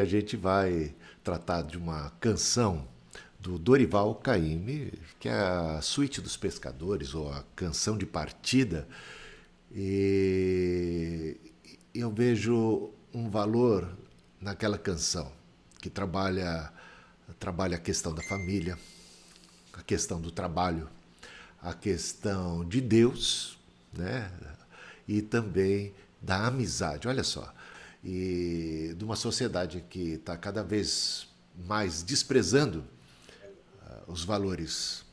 a gente vai tratar de uma canção do Dorival Caymmi, que é a Suíte dos Pescadores, ou a canção de partida. E eu vejo um valor naquela canção que trabalha trabalha a questão da família, a questão do trabalho, a questão de Deus, né? E também da amizade. Olha só, e de uma sociedade que está cada vez mais desprezando uh, os valores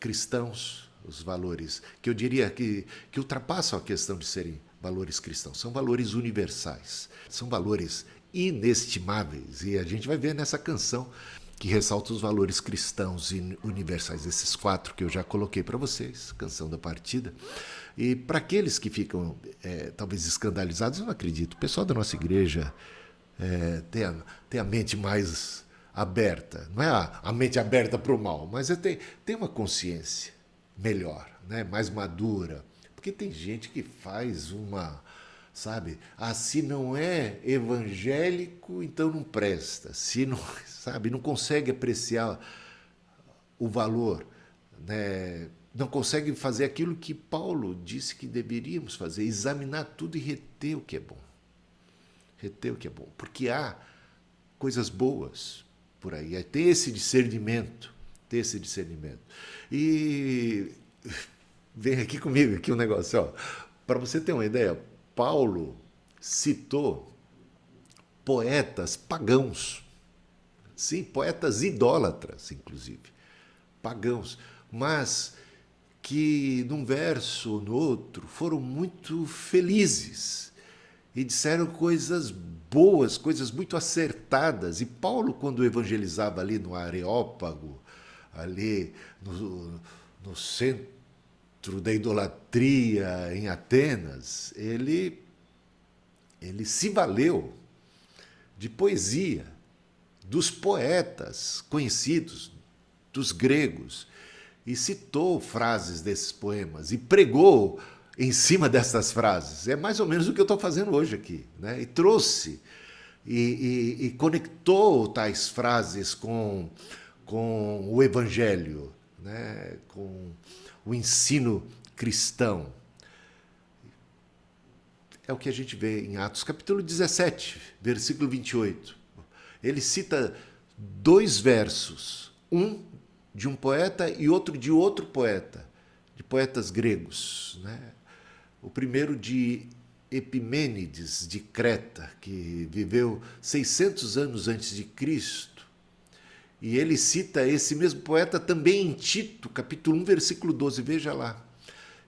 cristãos, os valores que eu diria que, que ultrapassam a questão de serem valores cristãos, são valores universais, são valores inestimáveis. E a gente vai ver nessa canção que ressalta os valores cristãos e universais, esses quatro que eu já coloquei para vocês, canção da partida. E para aqueles que ficam é, talvez escandalizados, eu não acredito. O pessoal da nossa igreja é, tem, a, tem a mente mais aberta, não é a, a mente aberta para o mal, mas é tem, tem uma consciência melhor, né? mais madura. Porque tem gente que faz uma, sabe? Ah, se não é evangélico, então não presta. Se não, sabe, não consegue apreciar o valor, né? Não consegue fazer aquilo que Paulo disse que deveríamos fazer, examinar tudo e reter o que é bom. Reter o que é bom, porque há coisas boas por aí. Tem esse discernimento, ter esse discernimento. E vem aqui comigo aqui um negócio. Para você ter uma ideia, Paulo citou poetas pagãos. Sim, poetas idólatras, inclusive. Pagãos. Mas que num verso ou no outro foram muito felizes e disseram coisas boas, coisas muito acertadas. E Paulo, quando evangelizava ali no Areópago, ali no, no centro da idolatria em Atenas, ele, ele se valeu de poesia dos poetas conhecidos, dos gregos, e citou frases desses poemas e pregou em cima dessas frases. É mais ou menos o que eu estou fazendo hoje aqui. Né? E trouxe e, e, e conectou tais frases com, com o Evangelho, né? com o ensino cristão. É o que a gente vê em Atos capítulo 17, versículo 28. Ele cita dois versos, um de um poeta e outro de outro poeta, de poetas gregos. Né? O primeiro de Epimênides de Creta, que viveu 600 anos antes de Cristo e ele cita esse mesmo poeta também em Tito, capítulo 1, versículo 12. Veja lá.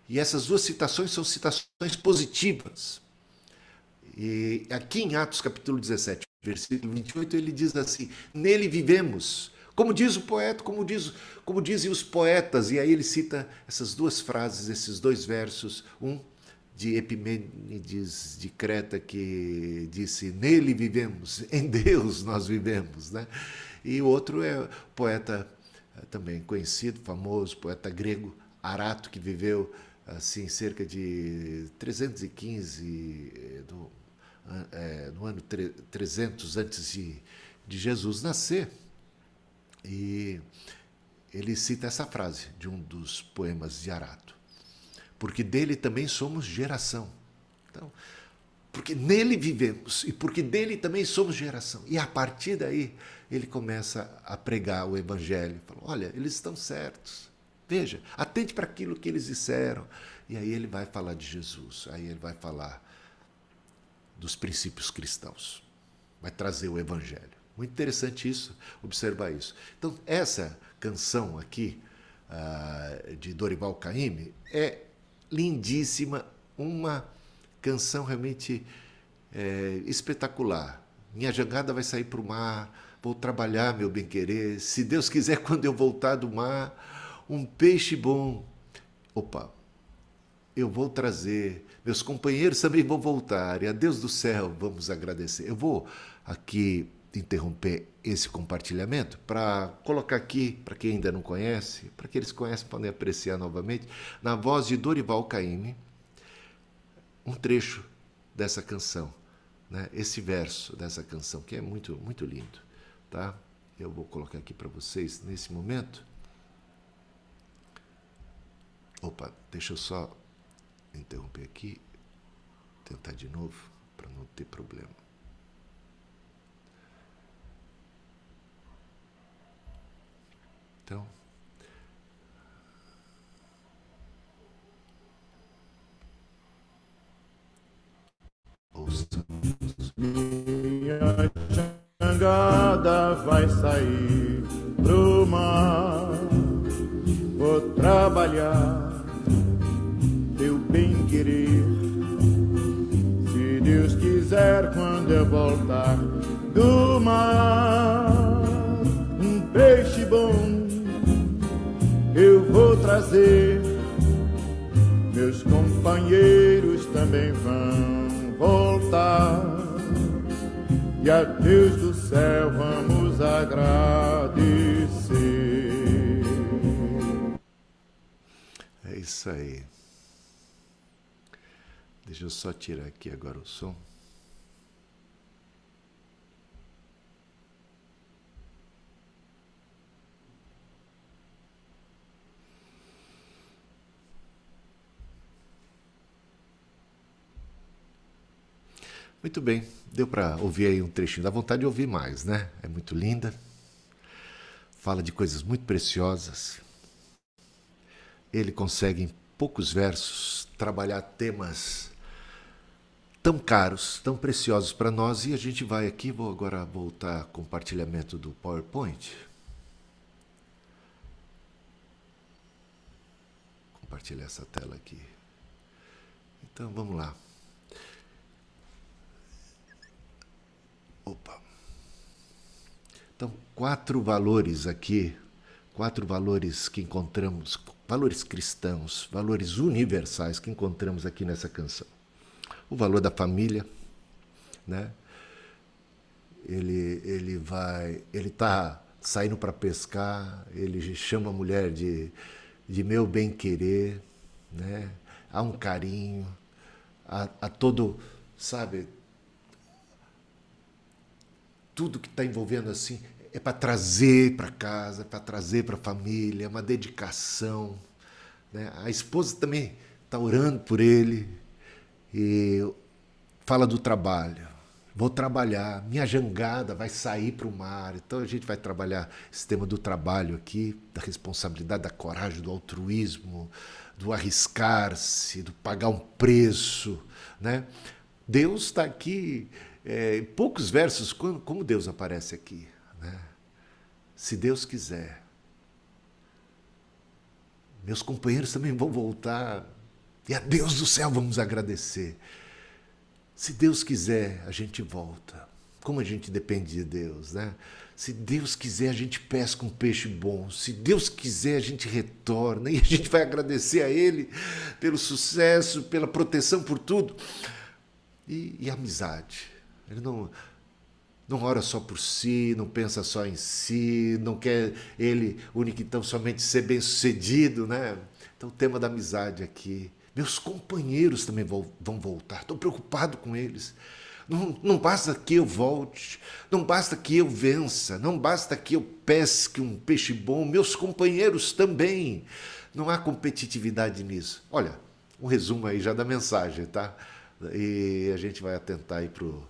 E essas duas citações são citações positivas. E aqui em Atos, capítulo 17, versículo 28, ele diz assim: Nele vivemos. Como diz o poeta, como, diz, como dizem os poetas. E aí ele cita essas duas frases, esses dois versos. Um de Epimênides de Creta, que disse: Nele vivemos, em Deus nós vivemos. Né? E o outro é poeta eh, também conhecido, famoso, poeta grego, Arato, que viveu assim cerca de 315 eh, do, é, no ano 300 antes de, de Jesus nascer. E ele cita essa frase de um dos poemas de Arato. Porque dele também somos geração. Então, porque nele vivemos e porque dele também somos geração. E a partir daí ele começa a pregar o evangelho. Fala, olha, eles estão certos. Veja, atente para aquilo que eles disseram. E aí ele vai falar de Jesus, aí ele vai falar dos princípios cristãos. Vai trazer o evangelho. Muito interessante isso, observar isso. Então, essa canção aqui uh, de Dorival Caymmi é lindíssima, uma canção realmente é, espetacular. Minha jangada vai sair para o mar, vou trabalhar, meu bem-querer. Se Deus quiser, quando eu voltar do mar, um peixe bom. Opa, eu vou trazer. Meus companheiros também vão voltar. E a Deus do céu vamos agradecer. Eu vou aqui interromper esse compartilhamento para colocar aqui, para quem ainda não conhece, para que eles conhecem, podem apreciar novamente, na voz de Dorival Caymmi, um trecho dessa canção né, esse verso dessa canção, que é muito, muito lindo. Tá? Eu vou colocar aqui para vocês nesse momento. Opa, deixa eu só interromper aqui, tentar de novo, para não ter problema. Então. Minha jangada vai sair pro mar, vou trabalhar, teu bem querer. Se Deus quiser, quando eu voltar do mar, um peixe bom eu vou trazer. Meus companheiros também vão voltar. E a Deus do céu vamos agradecer. É isso aí. Deixa eu só tirar aqui agora o som. Muito bem, deu para ouvir aí um trechinho. Dá vontade de ouvir mais, né? É muito linda. Fala de coisas muito preciosas. Ele consegue, em poucos versos, trabalhar temas tão caros, tão preciosos para nós. E a gente vai aqui, vou agora voltar ao compartilhamento do PowerPoint. Compartilhar essa tela aqui. Então vamos lá. Opa. Então, quatro valores aqui, quatro valores que encontramos, valores cristãos, valores universais que encontramos aqui nessa canção. O valor da família, né? Ele ele vai, ele tá saindo para pescar, ele chama a mulher de de meu bem querer, né? Há um carinho, há, todo, sabe, tudo que está envolvendo assim é para trazer para casa, para trazer para a família, é uma dedicação. Né? A esposa também está orando por ele e fala do trabalho. Vou trabalhar, minha jangada vai sair para o mar. Então a gente vai trabalhar esse tema do trabalho aqui, da responsabilidade, da coragem, do altruísmo, do arriscar-se, do pagar um preço. Né? Deus está aqui é, em poucos versos, como, como Deus aparece aqui. Né? Se Deus quiser, meus companheiros também vão voltar, e a Deus do céu vamos agradecer. Se Deus quiser, a gente volta. Como a gente depende de Deus, né? Se Deus quiser, a gente pesca um peixe bom. Se Deus quiser, a gente retorna e a gente vai agradecer a Ele pelo sucesso, pela proteção, por tudo. E, e amizade. Ele não, não ora só por si, não pensa só em si, não quer ele, único então, somente ser bem sucedido, né? Então, o tema da amizade aqui. Meus companheiros também vão, vão voltar, estou preocupado com eles. Não, não basta que eu volte, não basta que eu vença, não basta que eu pesque um peixe bom, meus companheiros também. Não há competitividade nisso. Olha, um resumo aí já da mensagem, tá? E a gente vai atentar aí para o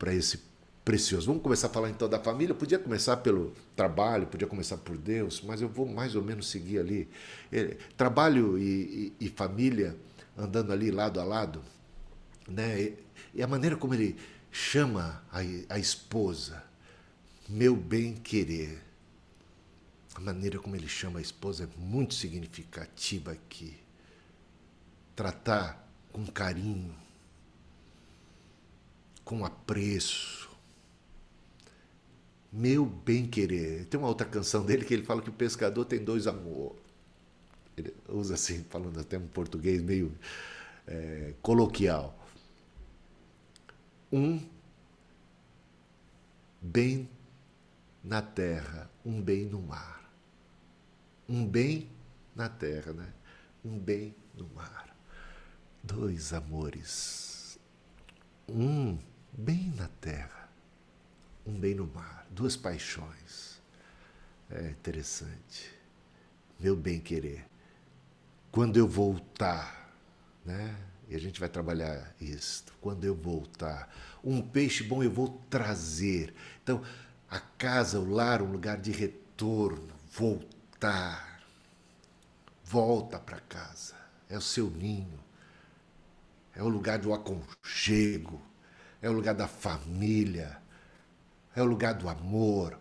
para esse precioso. Vamos começar a falar então da família. Podia começar pelo trabalho, podia começar por Deus, mas eu vou mais ou menos seguir ali. É, trabalho e, e, e, família andando ali lado a lado, né? E, e a maneira como ele chama a, a esposa, meu bem querer. A maneira como ele chama a esposa é muito significativa aqui. Tratar com carinho, com apreço. Meu bem-querer. Tem uma outra canção dele que ele fala que o pescador tem dois amor. Ele usa assim, falando até um português meio é, coloquial. Um bem na terra, um bem no mar. Um bem na terra, né? Um bem no mar. Dois amores um bem na terra, um bem no mar, duas paixões. É interessante. Meu bem querer. Quando eu voltar, né? E a gente vai trabalhar isto. Quando eu voltar, um peixe bom eu vou trazer. Então, a casa, o lar, um lugar de retorno, voltar. Volta para casa. É o seu ninho. É o lugar do aconchego. É o lugar da família. É o lugar do amor.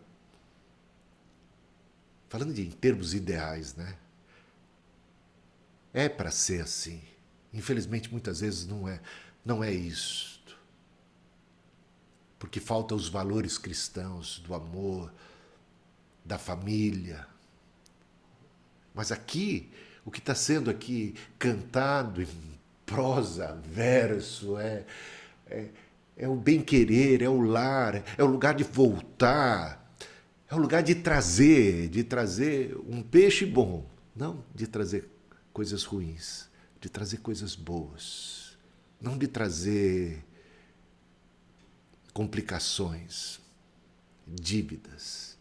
Falando de, em termos ideais, né? É para ser assim. Infelizmente, muitas vezes não é, não é isto. Porque faltam os valores cristãos do amor, da família. Mas aqui, o que está sendo aqui cantado em prosa, verso, é, é, é o bem-querer, é o lar, é o lugar de voltar, é o lugar de trazer, de trazer um peixe bom, não de trazer coisas ruins de trazer coisas boas, não de trazer complicações, dívidas,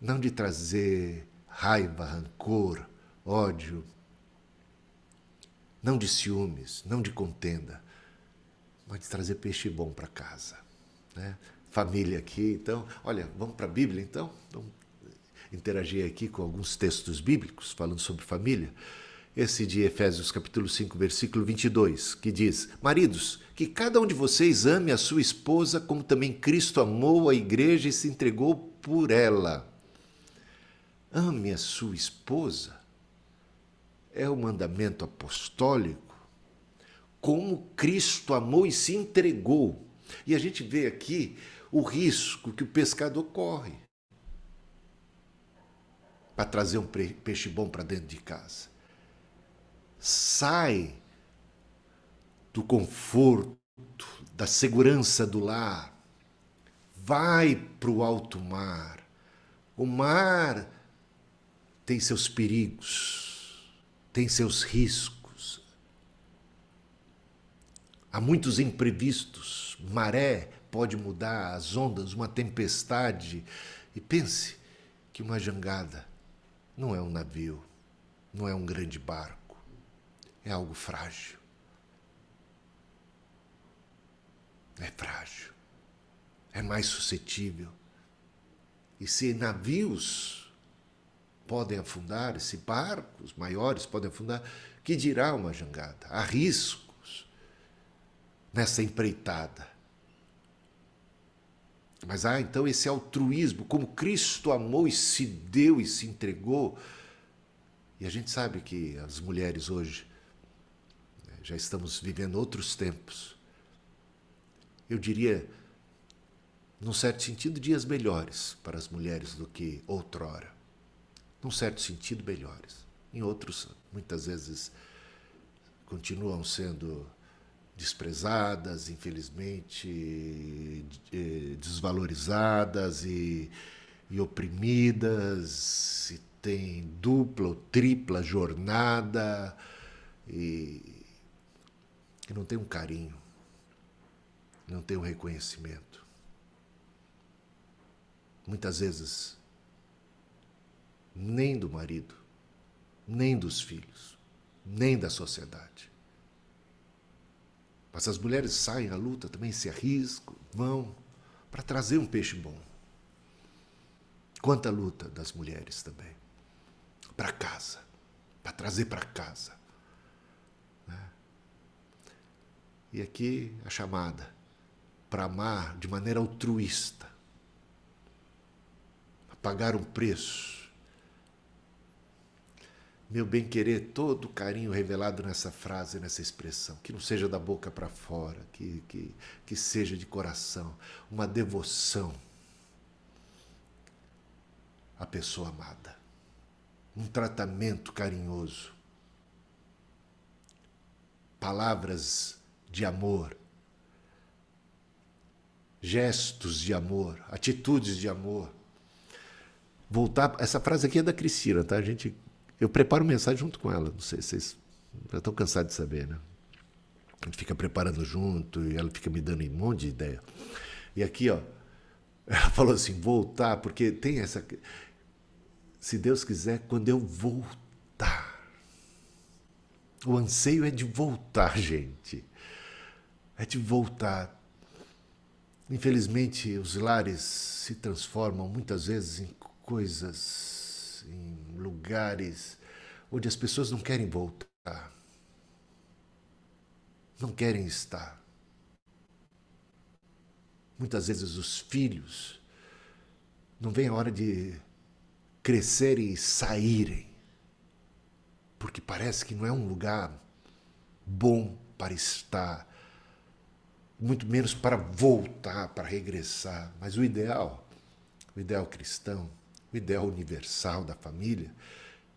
não de trazer raiva, rancor, ódio, não de ciúmes, não de contenda, mas de trazer peixe bom para casa. Né? Família aqui, então, olha, vamos para a Bíblia então? Vamos interagir aqui com alguns textos bíblicos falando sobre família esse de Efésios capítulo 5, versículo 22, que diz: Maridos, que cada um de vocês ame a sua esposa como também Cristo amou a igreja e se entregou por ela. Ame a sua esposa é o mandamento apostólico, como Cristo amou e se entregou. E a gente vê aqui o risco que o pescador corre para trazer um peixe bom para dentro de casa sai do conforto, da segurança do lar, vai para o alto mar. O mar tem seus perigos, tem seus riscos. Há muitos imprevistos. Maré pode mudar, as ondas, uma tempestade. E pense que uma jangada não é um navio, não é um grande barco é algo frágil. É frágil. É mais suscetível. E se navios podem afundar, se barcos maiores podem afundar, que dirá uma jangada? Há riscos nessa empreitada. Mas há então esse altruísmo, como Cristo amou e se deu e se entregou. E a gente sabe que as mulheres hoje já estamos vivendo outros tempos. Eu diria, num certo sentido, dias melhores para as mulheres do que outrora. Num certo sentido, melhores. Em outros, muitas vezes, continuam sendo desprezadas, infelizmente, eh, desvalorizadas e, e oprimidas, e tem dupla ou tripla jornada, e, que não tem um carinho, não tem um reconhecimento. Muitas vezes, nem do marido, nem dos filhos, nem da sociedade. Mas as mulheres saem à luta, também se arriscam, vão para trazer um peixe bom. Quanta luta das mulheres também. Para casa, para trazer para casa. E aqui a chamada para amar de maneira altruísta, a pagar um preço. Meu bem-querer, todo o carinho revelado nessa frase, nessa expressão, que não seja da boca para fora, que, que, que seja de coração, uma devoção à pessoa amada, um tratamento carinhoso, palavras de amor, gestos de amor, atitudes de amor. Voltar, essa frase aqui é da Cristina, tá? A gente, eu preparo mensagem junto com ela, não sei se vocês já estão cansados de saber, né? A gente fica preparando junto e ela fica me dando um monte de ideia. E aqui, ó, ela falou assim: voltar, porque tem essa. Se Deus quiser, quando eu voltar. O anseio é de voltar, gente. É de voltar. Infelizmente, os lares se transformam muitas vezes em coisas, em lugares onde as pessoas não querem voltar. Não querem estar. Muitas vezes os filhos não vem a hora de crescerem e saírem, porque parece que não é um lugar bom para estar, muito menos para voltar, para regressar. Mas o ideal, o ideal cristão, o ideal universal da família,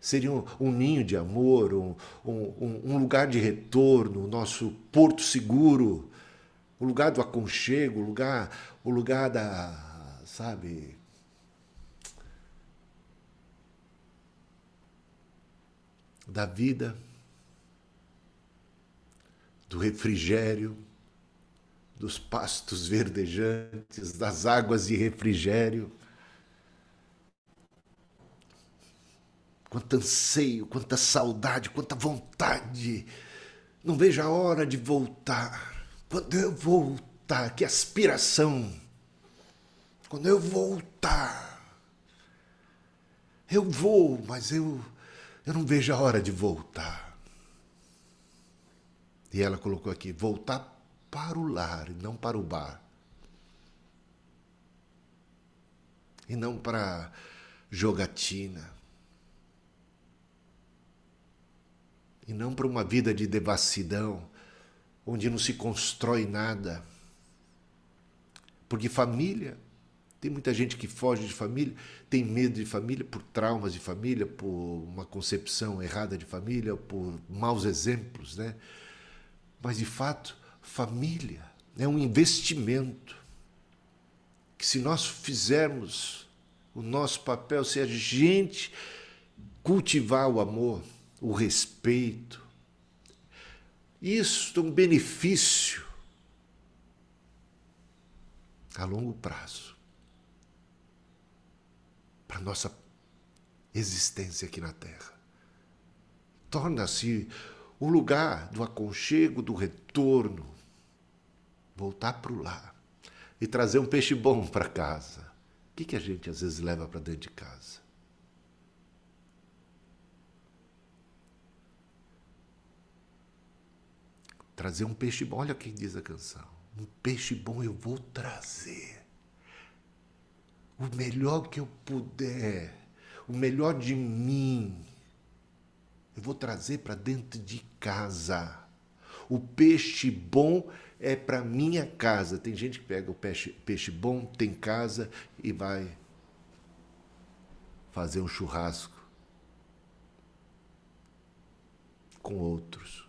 seria um, um ninho de amor, um, um, um lugar de retorno, o nosso porto seguro, o lugar do aconchego, o lugar, o lugar da, sabe, da vida, do refrigério, dos pastos verdejantes, das águas de refrigério. Quanto anseio, quanta saudade, quanta vontade. Não vejo a hora de voltar. Quando eu voltar, que aspiração. Quando eu voltar. Eu vou, mas eu, eu não vejo a hora de voltar. E ela colocou aqui: voltar para o lar e não para o bar. E não para jogatina. E não para uma vida de devassidão onde não se constrói nada. Porque família, tem muita gente que foge de família, tem medo de família por traumas de família, por uma concepção errada de família, por maus exemplos, né? Mas de fato, família é um investimento que se nós fizermos o nosso papel, se a gente cultivar o amor, o respeito, isso é um benefício a longo prazo para nossa existência aqui na Terra. Torna-se o lugar do aconchego, do retorno, voltar para o lar e trazer um peixe bom para casa. O que, que a gente às vezes leva para dentro de casa? Trazer um peixe bom. Olha quem diz a canção. Um peixe bom eu vou trazer. O melhor que eu puder. O melhor de mim. Eu vou trazer para dentro de casa. O peixe bom é para minha casa. Tem gente que pega o peixe, peixe bom, tem casa e vai fazer um churrasco com outros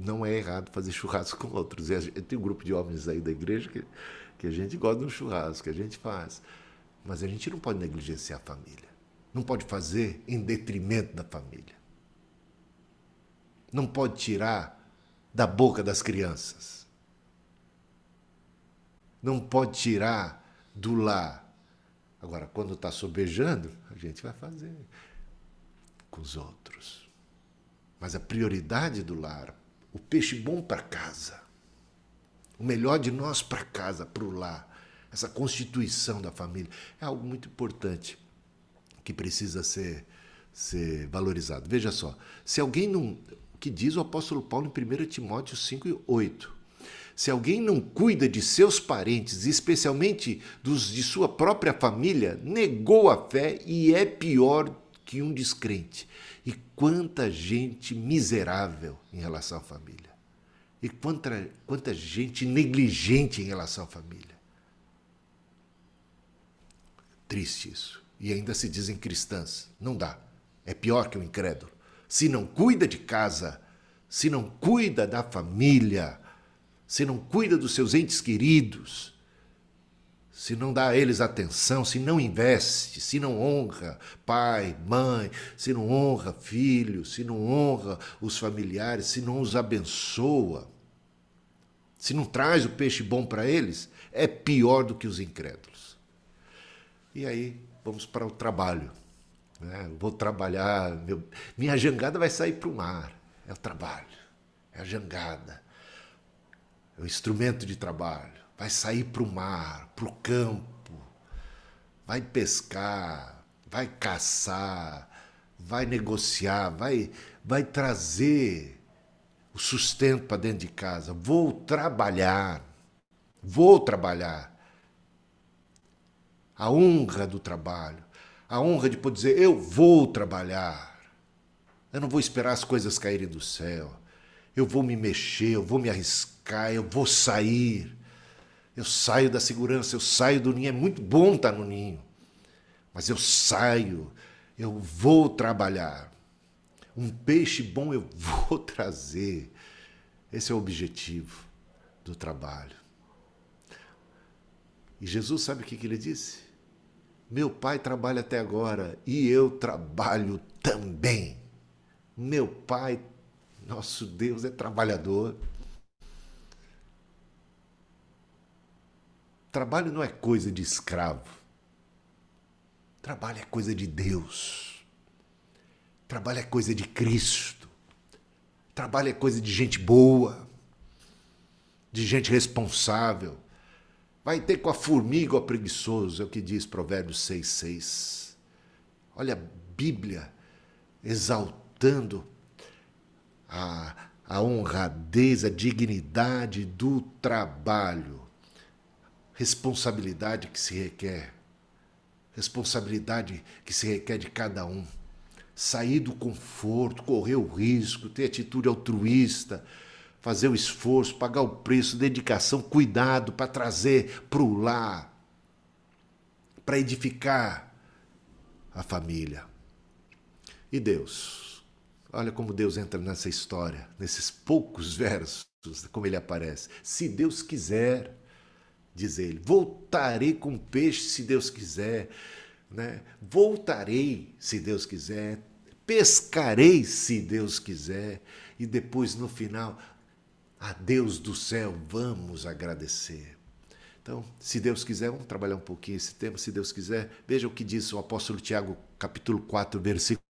não é errado fazer churrasco com outros. Tem um grupo de homens aí da igreja que, que a gente gosta de um churrasco, que a gente faz. Mas a gente não pode negligenciar a família. Não pode fazer em detrimento da família. Não pode tirar da boca das crianças. Não pode tirar do lar. Agora, quando está sobejando, a gente vai fazer com os outros. Mas a prioridade do lar, o peixe bom para casa, o melhor de nós para casa, para o lar, essa constituição da família, é algo muito importante que precisa ser, ser valorizado. Veja só, se alguém não. O que diz o apóstolo Paulo em 1 Timóteo 5 e 8. Se alguém não cuida de seus parentes, especialmente dos de sua própria família, negou a fé e é pior que um descrente. E quanta gente miserável em relação à família. E quanta, quanta gente negligente em relação à família. Triste isso. E ainda se dizem cristãs. Não dá. É pior que o um incrédulo. Se não cuida de casa, se não cuida da família, se não cuida dos seus entes queridos, se não dá a eles atenção, se não investe, se não honra pai, mãe, se não honra filho, se não honra os familiares, se não os abençoa, se não traz o peixe bom para eles, é pior do que os incrédulos. E aí vamos para o trabalho. Né? Vou trabalhar, meu... minha jangada vai sair para o mar. É o trabalho, é a jangada, é o instrumento de trabalho. Vai sair para o mar, para o campo, vai pescar, vai caçar, vai negociar, vai, vai trazer o sustento para dentro de casa. Vou trabalhar. Vou trabalhar. A honra do trabalho. A honra de poder dizer: eu vou trabalhar. Eu não vou esperar as coisas caírem do céu. Eu vou me mexer, eu vou me arriscar, eu vou sair. Eu saio da segurança, eu saio do ninho. É muito bom estar no ninho. Mas eu saio, eu vou trabalhar. Um peixe bom eu vou trazer. Esse é o objetivo do trabalho. E Jesus sabe o que, ele disse? Meu pai trabalha até agora e eu trabalho também. Meu pai, nosso Deus, é trabalhador. Trabalho não é coisa de escravo. Trabalho é coisa de Deus. Trabalho é coisa de Cristo. Trabalho é coisa de gente boa, de gente responsável. Vai ter com a formiga o preguiçoso, é o que diz Provérbios 6,6. Olha a Bíblia exaltando a, a honradez, a dignidade do trabalho, responsabilidade que se requer, responsabilidade que se requer de cada um sair do conforto, correr o risco, ter atitude altruísta, fazer o esforço, pagar o preço, dedicação, cuidado para trazer para o lar, para edificar a família. E Deus? Olha como Deus entra nessa história, nesses poucos versos, como ele aparece. Se Deus quiser, diz ele, voltarei com peixe se Deus quiser. Né? Voltarei, se Deus quiser, pescarei se Deus quiser, e depois no final, a Deus do céu, vamos agradecer. Então, se Deus quiser, vamos trabalhar um pouquinho esse tema, se Deus quiser. Veja o que diz o apóstolo Tiago, capítulo 4,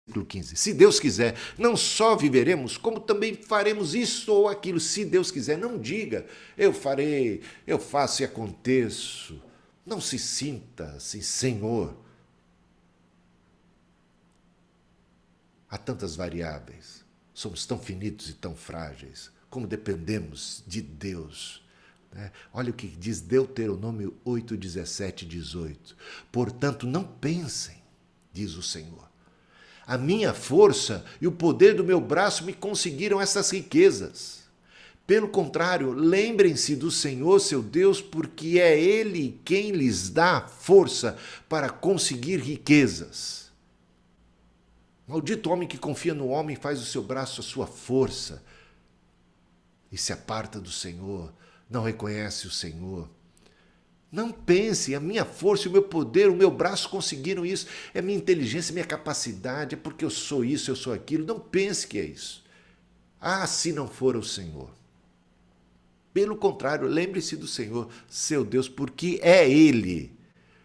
versículo 15. Se Deus quiser, não só viveremos, como também faremos isso ou aquilo. Se Deus quiser, não diga, eu farei, eu faço e aconteço. Não se sinta assim, Senhor. Há tantas variáveis. Somos tão finitos e tão frágeis. Como dependemos de Deus. Né? Olha o que diz Deuteronômio 8, 17 18. Portanto, não pensem, diz o Senhor. A minha força e o poder do meu braço me conseguiram essas riquezas. Pelo contrário, lembrem-se do Senhor seu Deus, porque é Ele quem lhes dá força para conseguir riquezas. Maldito homem que confia no homem faz o seu braço a sua força e se aparta do Senhor, não reconhece o Senhor. Não pense, a minha força, o meu poder, o meu braço conseguiram isso, é minha inteligência, minha capacidade, é porque eu sou isso, eu sou aquilo. Não pense que é isso. Ah, se não for o Senhor. Pelo contrário, lembre-se do Senhor, seu Deus, porque é Ele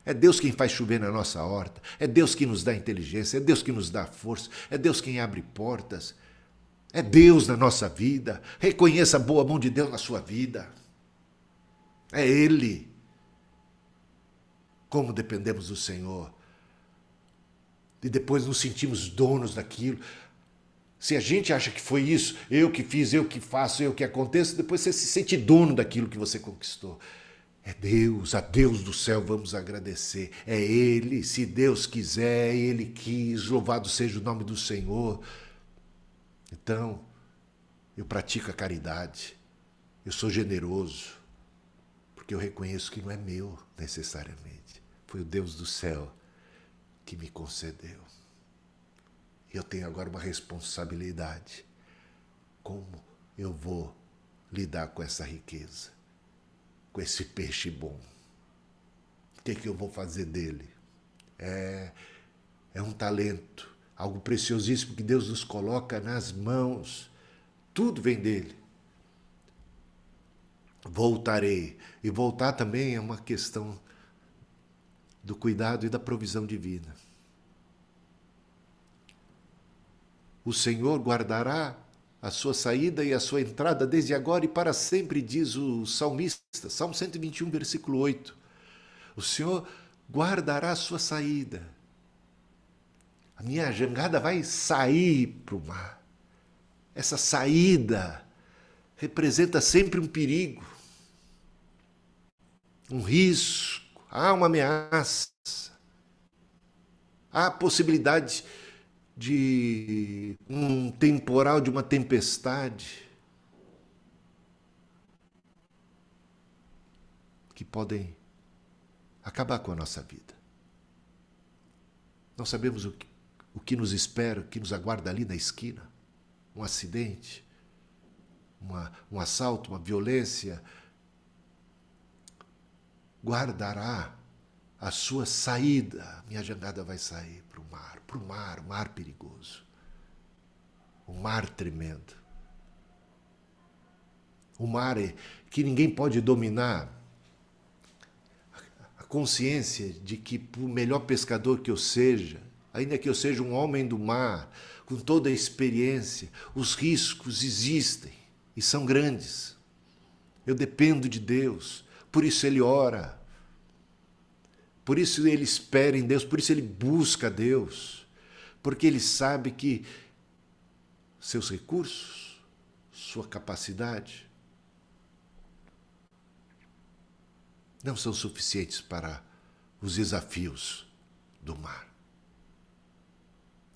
é Deus quem faz chover na nossa horta, é Deus quem nos dá inteligência, é Deus quem nos dá força, é Deus quem abre portas, é Deus na nossa vida. Reconheça a boa mão de Deus na sua vida. É Ele. Como dependemos do Senhor. E depois nos sentimos donos daquilo. Se a gente acha que foi isso, eu que fiz, eu que faço, eu que aconteço, depois você se sente dono daquilo que você conquistou. É Deus, a Deus do céu vamos agradecer. É Ele, se Deus quiser, Ele quis, louvado seja o nome do Senhor. Então, eu pratico a caridade, eu sou generoso, porque eu reconheço que não é meu necessariamente, foi o Deus do céu que me concedeu. E eu tenho agora uma responsabilidade. Como eu vou lidar com essa riqueza? com esse peixe bom? O que, é que eu vou fazer dele? É, é um talento, algo preciosíssimo que Deus nos coloca nas mãos. Tudo vem dele. voltarei. E voltar também é uma questão do cuidado e da provisão divina. O Senhor guardará a sua saída e a sua entrada desde agora e para sempre, diz o salmista, Salmo 121, versículo 8. O Senhor guardará a sua saída. A minha jangada vai sair para o mar. Essa saída representa sempre um perigo, um risco, há uma ameaça, há a possibilidade de um temporal, de uma tempestade, que podem acabar com a nossa vida. Não sabemos o que, o que nos espera, o que nos aguarda ali na esquina. Um acidente, uma, um assalto, uma violência. Guardará a sua saída. Minha jangada vai sair para o mar, para o mar, o mar perigoso. O mar tremendo. O mar que ninguém pode dominar consciência de que, por melhor pescador que eu seja, ainda que eu seja um homem do mar, com toda a experiência, os riscos existem e são grandes. Eu dependo de Deus, por isso ele ora, por isso ele espera em Deus, por isso ele busca Deus, porque ele sabe que seus recursos, sua capacidade, não são suficientes para os desafios do mar.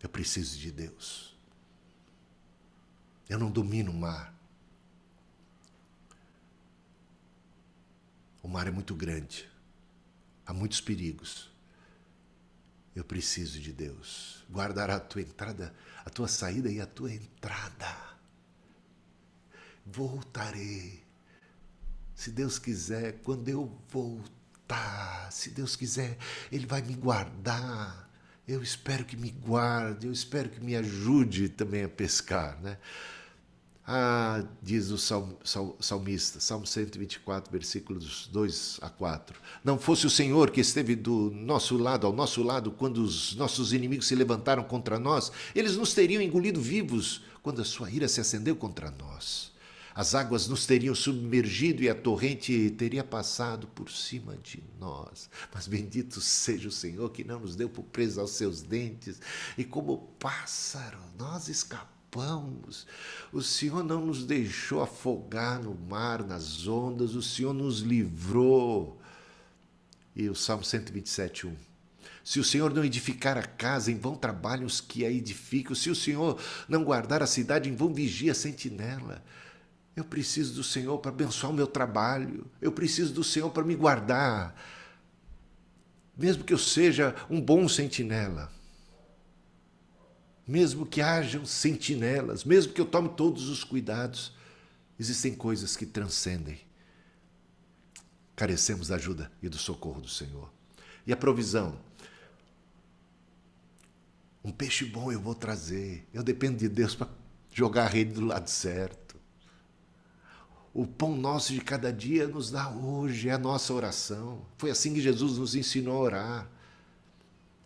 Eu preciso de Deus. Eu não domino o mar. O mar é muito grande. Há muitos perigos. Eu preciso de Deus. Guardará a tua entrada, a tua saída e a tua entrada. Voltarei se Deus quiser, quando eu voltar, se Deus quiser, Ele vai me guardar. Eu espero que me guarde, eu espero que me ajude também a pescar, né? Ah, diz o salmista, Salmo 124, versículos 2 a 4. Não fosse o Senhor que esteve do nosso lado, ao nosso lado, quando os nossos inimigos se levantaram contra nós, eles nos teriam engolido vivos quando a sua ira se acendeu contra nós as águas nos teriam submergido e a torrente teria passado por cima de nós. Mas bendito seja o Senhor que não nos deu por presa aos seus dentes, e como pássaro nós escapamos. O Senhor não nos deixou afogar no mar, nas ondas, o Senhor nos livrou. E o Salmo 127, 1. Se o Senhor não edificar a casa, em vão trabalham os que a edificam. Se o Senhor não guardar a cidade, em vão vigia a sentinela. Eu preciso do Senhor para abençoar o meu trabalho. Eu preciso do Senhor para me guardar. Mesmo que eu seja um bom sentinela. Mesmo que hajam sentinelas, mesmo que eu tome todos os cuidados, existem coisas que transcendem. Carecemos da ajuda e do socorro do Senhor. E a provisão? Um peixe bom eu vou trazer. Eu dependo de Deus para jogar a rede do lado certo. O pão nosso de cada dia nos dá hoje, é a nossa oração. Foi assim que Jesus nos ensinou a orar.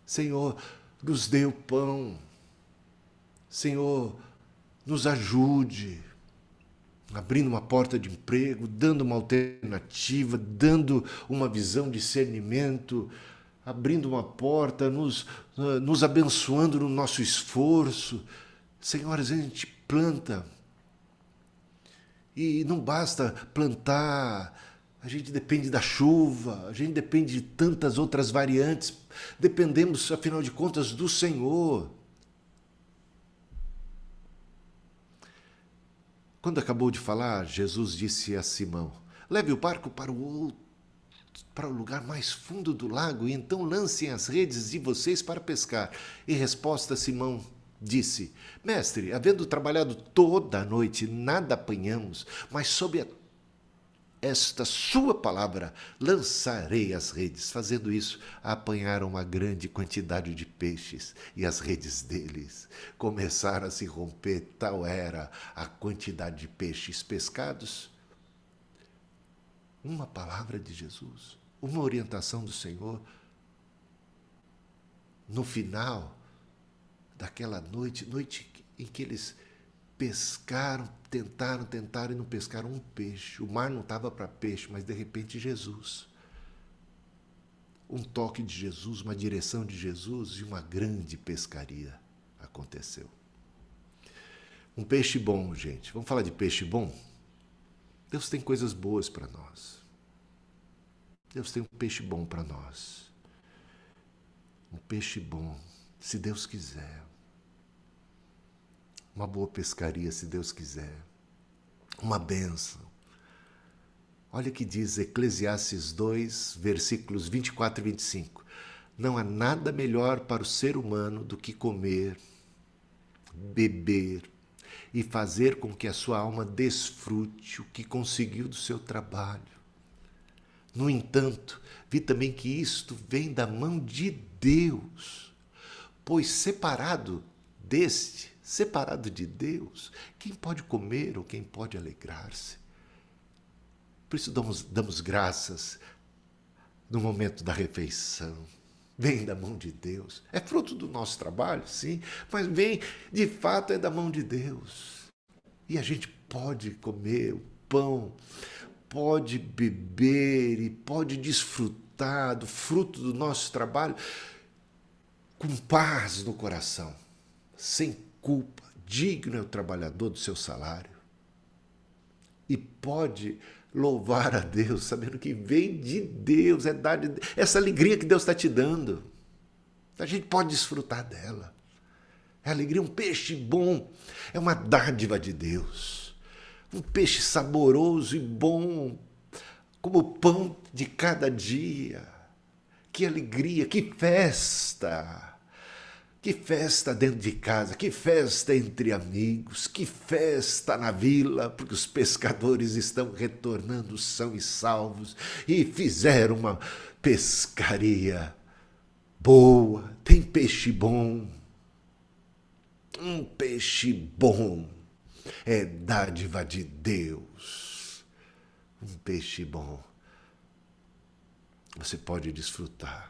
Senhor, nos dê o pão. Senhor, nos ajude, abrindo uma porta de emprego, dando uma alternativa, dando uma visão, discernimento, abrindo uma porta, nos, nos abençoando no nosso esforço. Senhor, a gente planta. E não basta plantar, a gente depende da chuva, a gente depende de tantas outras variantes, dependemos, afinal de contas, do Senhor. Quando acabou de falar, Jesus disse a Simão: Leve o barco para o outro, para o lugar mais fundo do lago e então lancem as redes de vocês para pescar. Em resposta, Simão Disse: Mestre, havendo trabalhado toda a noite, nada apanhamos, mas sob a esta sua palavra lançarei as redes. Fazendo isso, apanharam uma grande quantidade de peixes e as redes deles começaram a se romper. Tal era a quantidade de peixes pescados. Uma palavra de Jesus, uma orientação do Senhor. No final daquela noite, noite em que eles pescaram, tentaram, tentaram e não pescaram um peixe. O mar não estava para peixe, mas de repente Jesus. Um toque de Jesus, uma direção de Jesus e uma grande pescaria aconteceu. Um peixe bom, gente. Vamos falar de peixe bom? Deus tem coisas boas para nós. Deus tem um peixe bom para nós. Um peixe bom, se Deus quiser. Uma boa pescaria, se Deus quiser. Uma bênção. Olha que diz Eclesiastes 2, versículos 24 e 25. Não há nada melhor para o ser humano do que comer, beber e fazer com que a sua alma desfrute o que conseguiu do seu trabalho. No entanto, vi também que isto vem da mão de Deus, pois separado deste, separado de Deus, quem pode comer ou quem pode alegrar-se? Por isso damos, damos graças no momento da refeição vem da mão de Deus. É fruto do nosso trabalho, sim, mas vem, de fato, é da mão de Deus. E a gente pode comer o pão, pode beber e pode desfrutar do fruto do nosso trabalho com paz no coração, sem culpa. Digno é o trabalhador do seu salário. E pode louvar a Deus, sabendo que vem de Deus, é dar de, essa alegria que Deus está te dando. A gente pode desfrutar dela. É alegria, um peixe bom, é uma dádiva de Deus. Um peixe saboroso e bom, como o pão de cada dia. Que alegria, que festa! Que festa dentro de casa, que festa entre amigos, que festa na vila, porque os pescadores estão retornando são e salvos e fizeram uma pescaria boa. Tem peixe bom. Um peixe bom é dádiva de Deus. Um peixe bom. Você pode desfrutar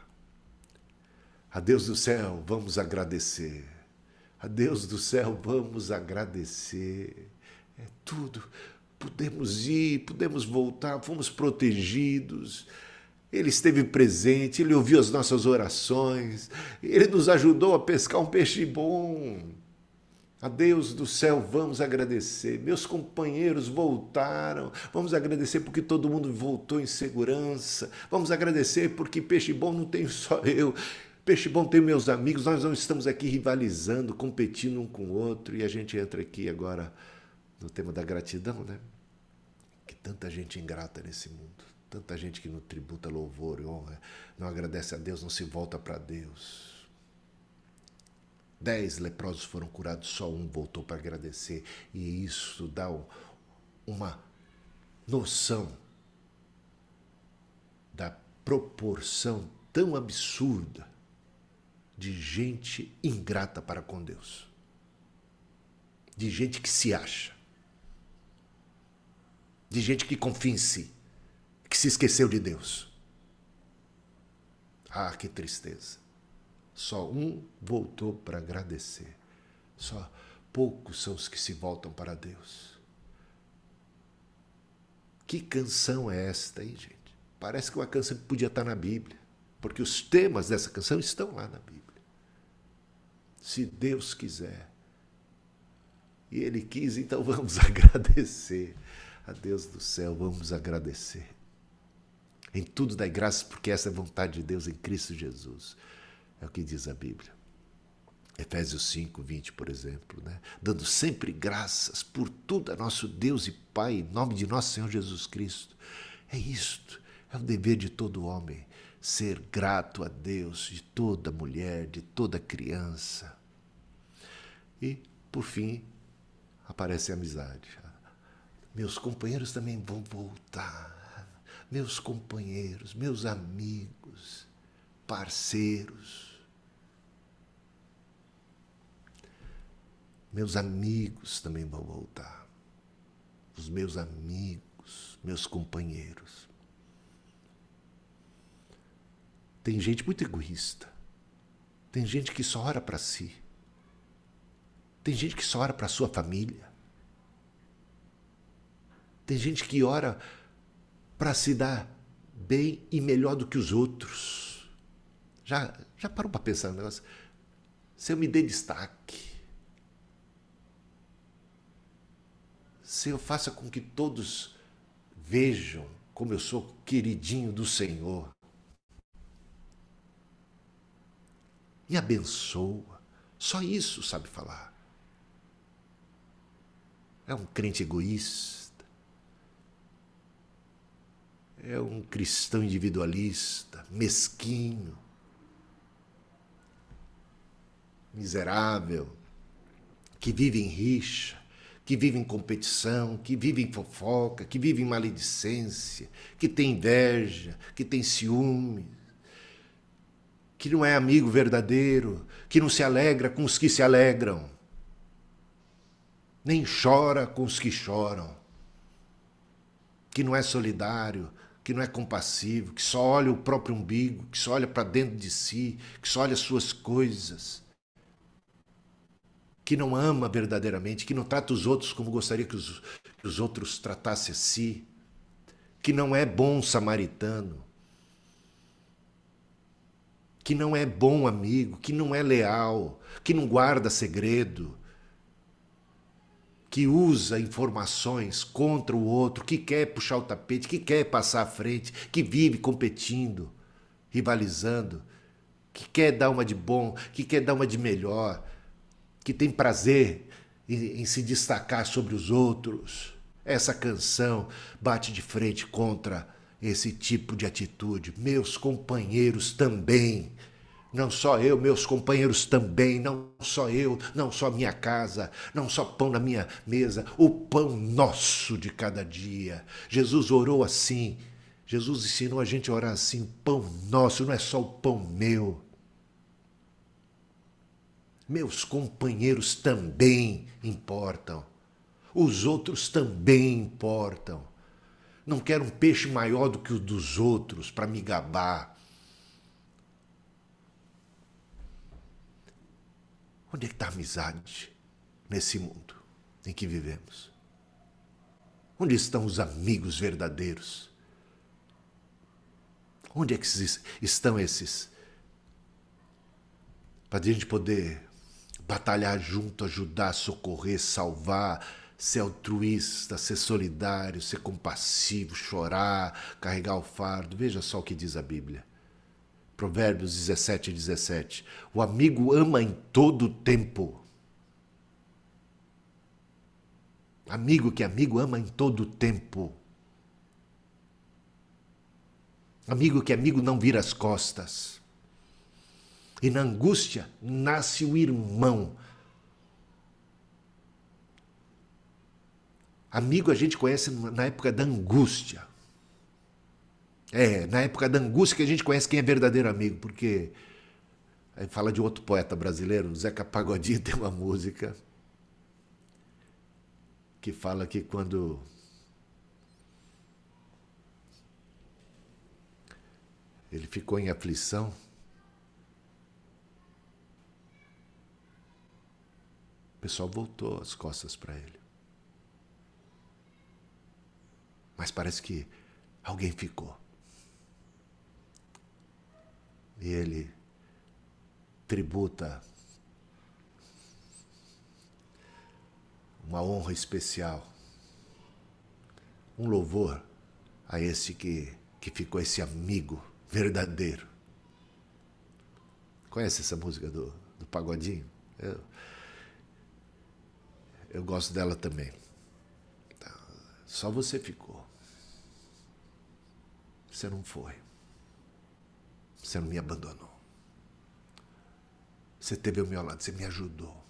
a Deus do céu, vamos agradecer. A Deus do céu, vamos agradecer. É tudo. Podemos ir, podemos voltar, fomos protegidos. Ele esteve presente, ele ouviu as nossas orações, ele nos ajudou a pescar um peixe bom. A Deus do céu, vamos agradecer. Meus companheiros voltaram. Vamos agradecer porque todo mundo voltou em segurança. Vamos agradecer porque peixe bom não tem só eu. Peixe bom tem meus amigos, nós não estamos aqui rivalizando, competindo um com o outro, e a gente entra aqui agora no tema da gratidão, né? Que tanta gente ingrata nesse mundo, tanta gente que não tributa louvor e honra, não agradece a Deus, não se volta para Deus. Dez leprosos foram curados, só um voltou para agradecer, e isso dá uma noção da proporção tão absurda de gente ingrata para com Deus. De gente que se acha. De gente que confia em si, que se esqueceu de Deus. Ah, que tristeza. Só um voltou para agradecer. Só poucos são os que se voltam para Deus. Que canção é esta aí, gente? Parece que uma canção que podia estar na Bíblia, porque os temas dessa canção estão lá na Bíblia se Deus quiser. E Ele quis, então vamos agradecer. A Deus do céu, vamos agradecer. Em tudo dai graças, porque essa é a vontade de Deus em Cristo Jesus. É o que diz a Bíblia. Efésios 5, 20, por exemplo, né? dando sempre graças por tudo a nosso Deus e Pai, em nome de nosso Senhor Jesus Cristo. É isto, é o dever de todo homem ser grato a Deus de toda mulher, de toda criança. E, por fim, aparece a amizade. Meus companheiros também vão voltar. Meus companheiros, meus amigos, parceiros. Meus amigos também vão voltar. Os meus amigos, meus companheiros. Tem gente muito egoísta. Tem gente que só ora para si. Tem gente que só ora para sua família. Tem gente que ora para se dar bem e melhor do que os outros. Já, já parou para pensar no negócio? Se eu me dê destaque, se eu faça com que todos vejam como eu sou queridinho do Senhor, me abençoa. Só isso sabe falar. É um crente egoísta. É um cristão individualista, mesquinho, miserável, que vive em rixa, que vive em competição, que vive em fofoca, que vive em maledicência, que tem inveja, que tem ciúme, que não é amigo verdadeiro, que não se alegra com os que se alegram nem chora com os que choram, que não é solidário, que não é compassivo, que só olha o próprio umbigo, que só olha para dentro de si, que só olha as suas coisas, que não ama verdadeiramente, que não trata os outros como gostaria que os, que os outros tratassem a si, que não é bom samaritano, que não é bom amigo, que não é leal, que não guarda segredo, que usa informações contra o outro, que quer puxar o tapete, que quer passar à frente, que vive competindo, rivalizando, que quer dar uma de bom, que quer dar uma de melhor, que tem prazer em, em se destacar sobre os outros. Essa canção bate de frente contra esse tipo de atitude. Meus companheiros também não só eu, meus companheiros também, não só eu, não só minha casa, não só pão na minha mesa, o pão nosso de cada dia. Jesus orou assim. Jesus ensinou a gente a orar assim: pão nosso, não é só o pão meu. Meus companheiros também importam. Os outros também importam. Não quero um peixe maior do que o dos outros para me gabar. Onde é que está a amizade nesse mundo em que vivemos? Onde estão os amigos verdadeiros? Onde é que estão esses? Para a gente poder batalhar junto, ajudar, socorrer, salvar, ser altruísta, ser solidário, ser compassivo, chorar, carregar o fardo. Veja só o que diz a Bíblia. Provérbios 17, 17. O amigo ama em todo tempo. Amigo que amigo ama em todo tempo. Amigo que amigo não vira as costas. E na angústia nasce o irmão. Amigo a gente conhece na época da angústia. É, na época da angústia que a gente conhece quem é verdadeiro amigo, porque aí fala de outro poeta brasileiro, Zeca Pagodinho tem uma música que fala que quando ele ficou em aflição, o pessoal voltou as costas para ele. Mas parece que alguém ficou. E ele tributa uma honra especial, um louvor a esse que, que ficou esse amigo verdadeiro. Conhece essa música do, do Pagodinho? Eu, eu gosto dela também. Só você ficou. Você não foi. Você não me abandonou. Você teve ao meu lado, você me ajudou.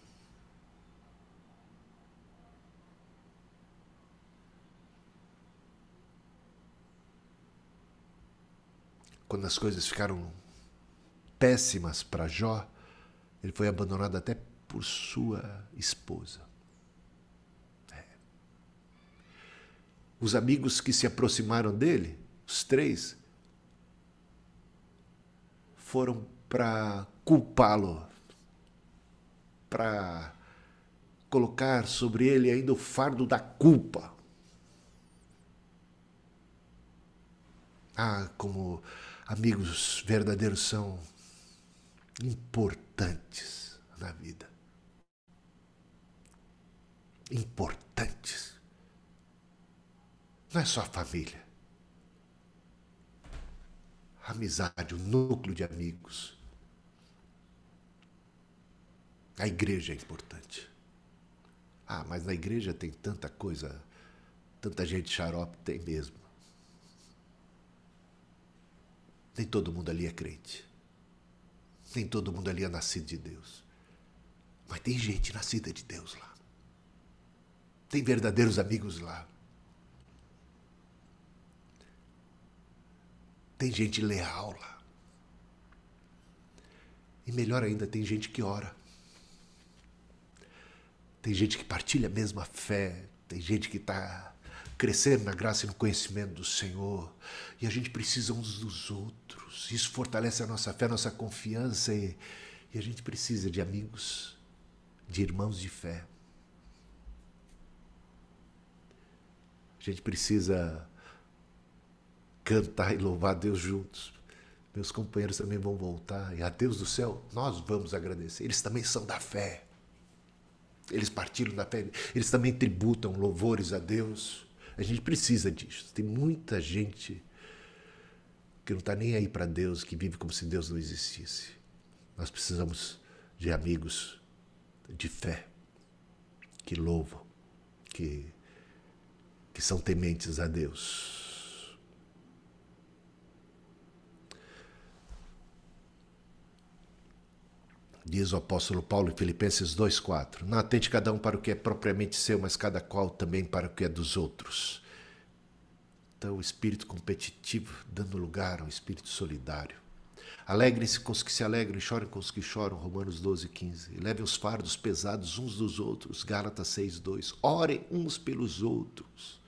Quando as coisas ficaram péssimas para Jó, ele foi abandonado até por sua esposa. É. Os amigos que se aproximaram dele, os três, foram para culpá-lo, para colocar sobre ele ainda o fardo da culpa. Ah, como amigos verdadeiros são importantes na vida. Importantes. Não é só a família. Amizade, o núcleo de amigos. A igreja é importante. Ah, mas na igreja tem tanta coisa, tanta gente xarope, tem mesmo. Nem todo mundo ali é crente. Nem todo mundo ali é nascido de Deus. Mas tem gente nascida de Deus lá. Tem verdadeiros amigos lá. Tem gente leal lá. E melhor ainda, tem gente que ora. Tem gente que partilha a mesma fé. Tem gente que está crescendo na graça e no conhecimento do Senhor. E a gente precisa uns dos outros. Isso fortalece a nossa fé, a nossa confiança. E, e a gente precisa de amigos, de irmãos de fé. A gente precisa cantar e louvar Deus juntos. Meus companheiros também vão voltar. E a Deus do céu, nós vamos agradecer. Eles também são da fé. Eles partilham da fé. Eles também tributam louvores a Deus. A gente precisa disso. Tem muita gente que não está nem aí para Deus, que vive como se Deus não existisse. Nós precisamos de amigos de fé, que louvam, que, que são tementes a Deus. Diz o apóstolo Paulo em Filipenses 2,4: Não atente cada um para o que é propriamente seu, mas cada qual também para o que é dos outros. Então, o espírito competitivo dando lugar ao espírito solidário. Alegrem-se com os que se alegram e chorem com os que choram, Romanos 12, 15. E levem os fardos pesados uns dos outros, Gálatas 6, 2. Orem uns pelos outros.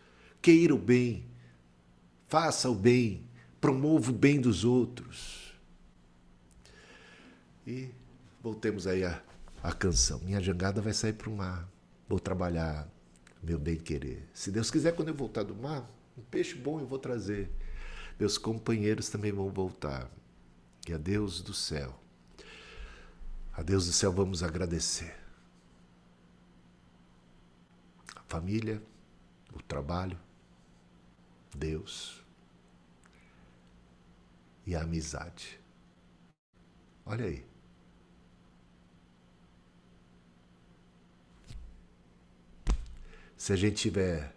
Queira o bem, faça o bem, promova o bem dos outros. E voltemos aí à, canção. Minha jangada vai sair para o mar. Vou trabalhar meu bem querer. Se Deus quiser, quando eu voltar do mar, um peixe bom eu vou trazer. Meus companheiros também vão voltar. E a Deus do céu, a Deus do céu vamos agradecer. A família, o trabalho, Deus e a amizade. Olha aí. Se a gente tiver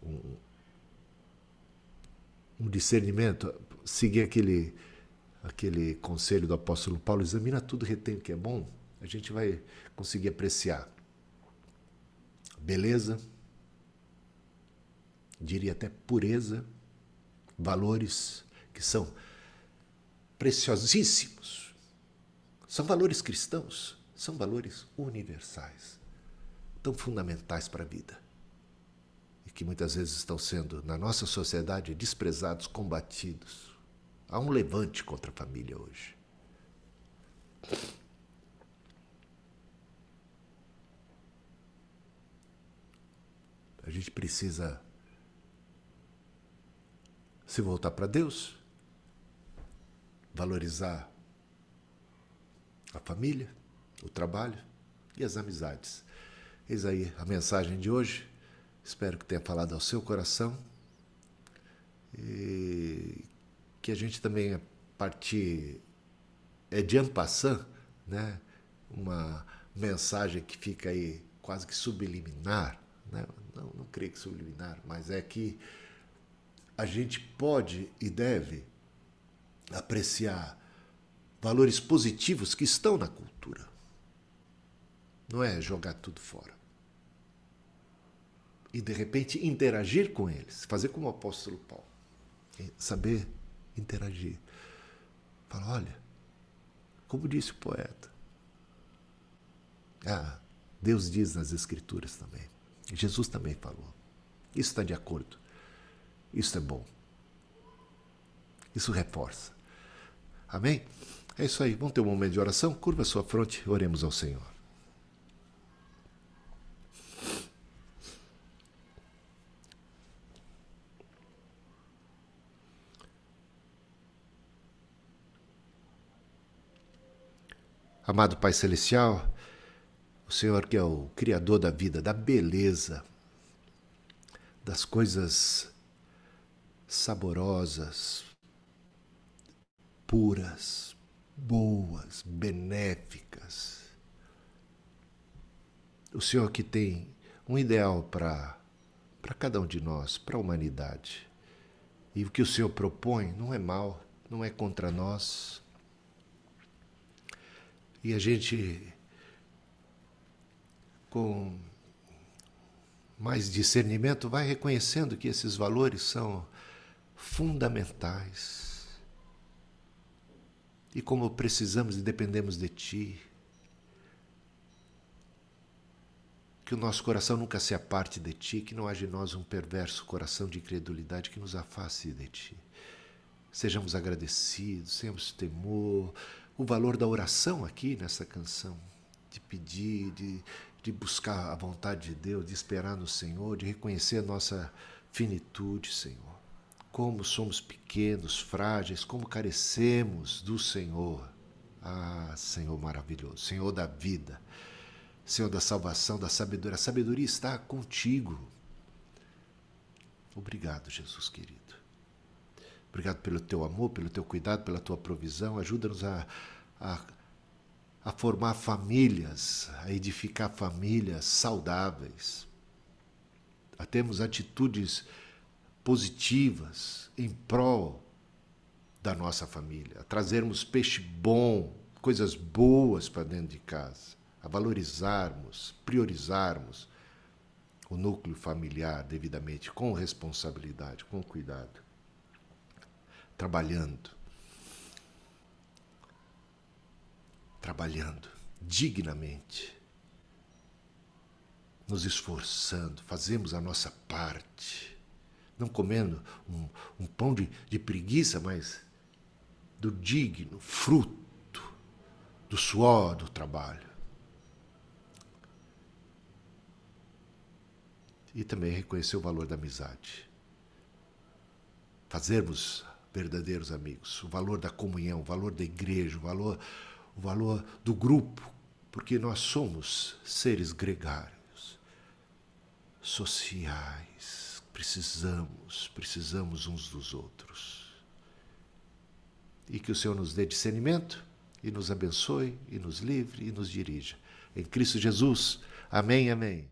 um, um discernimento, seguir aquele, aquele conselho do apóstolo Paulo, examina tudo, retém o que é bom, a gente vai conseguir apreciar. Beleza, diria até pureza, valores que são preciosíssimos. São valores cristãos, são valores universais tão fundamentais para a vida e que muitas vezes estão sendo, na nossa sociedade, desprezados, combatidos. Há um levante contra a família hoje. A gente precisa se voltar para Deus, valorizar a família, o trabalho e as amizades. Eis aí a mensagem de hoje. Espero que tenha falado ao seu coração. E que a gente também, a partir é de passant, né? uma mensagem que fica aí quase que subliminar, né? não, não creio que subliminar, mas é que a gente pode e deve apreciar valores positivos que estão na cultura. Não é jogar tudo fora e de repente interagir com eles, fazer como o apóstolo Paulo, saber interagir. Fala, olha, como disse o poeta, ah, Deus diz nas Escrituras também, Jesus também falou. Isso está de acordo, isso é bom. Isso reforça. Amém? É isso aí. Vamos ter um momento de oração? Curva sua fronte, oremos ao Senhor. Amado Pai Celestial, o Senhor que é o Criador da vida, da beleza, das coisas saborosas, puras, boas, benéficas. O Senhor que tem um ideal para cada um de nós, para a humanidade. E o que o Senhor propõe não é mal, não é contra nós, e a gente, com mais discernimento, vai reconhecendo que esses valores são fundamentais. E como precisamos e dependemos de Ti, que o nosso coração nunca se aparte de Ti, que não haja em nós um perverso coração de incredulidade que nos afaste de Ti. Sejamos agradecidos, tenhamos temor, o valor da oração aqui nessa canção, de pedir, de, de buscar a vontade de Deus, de esperar no Senhor, de reconhecer a nossa finitude, Senhor. Como somos pequenos, frágeis, como carecemos do Senhor. Ah, Senhor maravilhoso, Senhor da vida, Senhor da salvação, da sabedoria. A sabedoria está contigo. Obrigado, Jesus querido. Obrigado pelo teu amor, pelo teu cuidado, pela tua provisão. Ajuda-nos a, a, a formar famílias, a edificar famílias saudáveis, a termos atitudes positivas em prol da nossa família, a trazermos peixe bom, coisas boas para dentro de casa, a valorizarmos, priorizarmos o núcleo familiar devidamente, com responsabilidade, com cuidado trabalhando. Trabalhando dignamente, nos esforçando, fazemos a nossa parte, não comendo um, um pão de, de preguiça, mas do digno fruto do suor do trabalho. E também reconhecer o valor da amizade. Fazermos verdadeiros amigos, o valor da comunhão, o valor da igreja, o valor, o valor do grupo, porque nós somos seres gregários, sociais, precisamos, precisamos uns dos outros. E que o Senhor nos dê discernimento e nos abençoe e nos livre e nos dirija. Em Cristo Jesus. Amém, amém.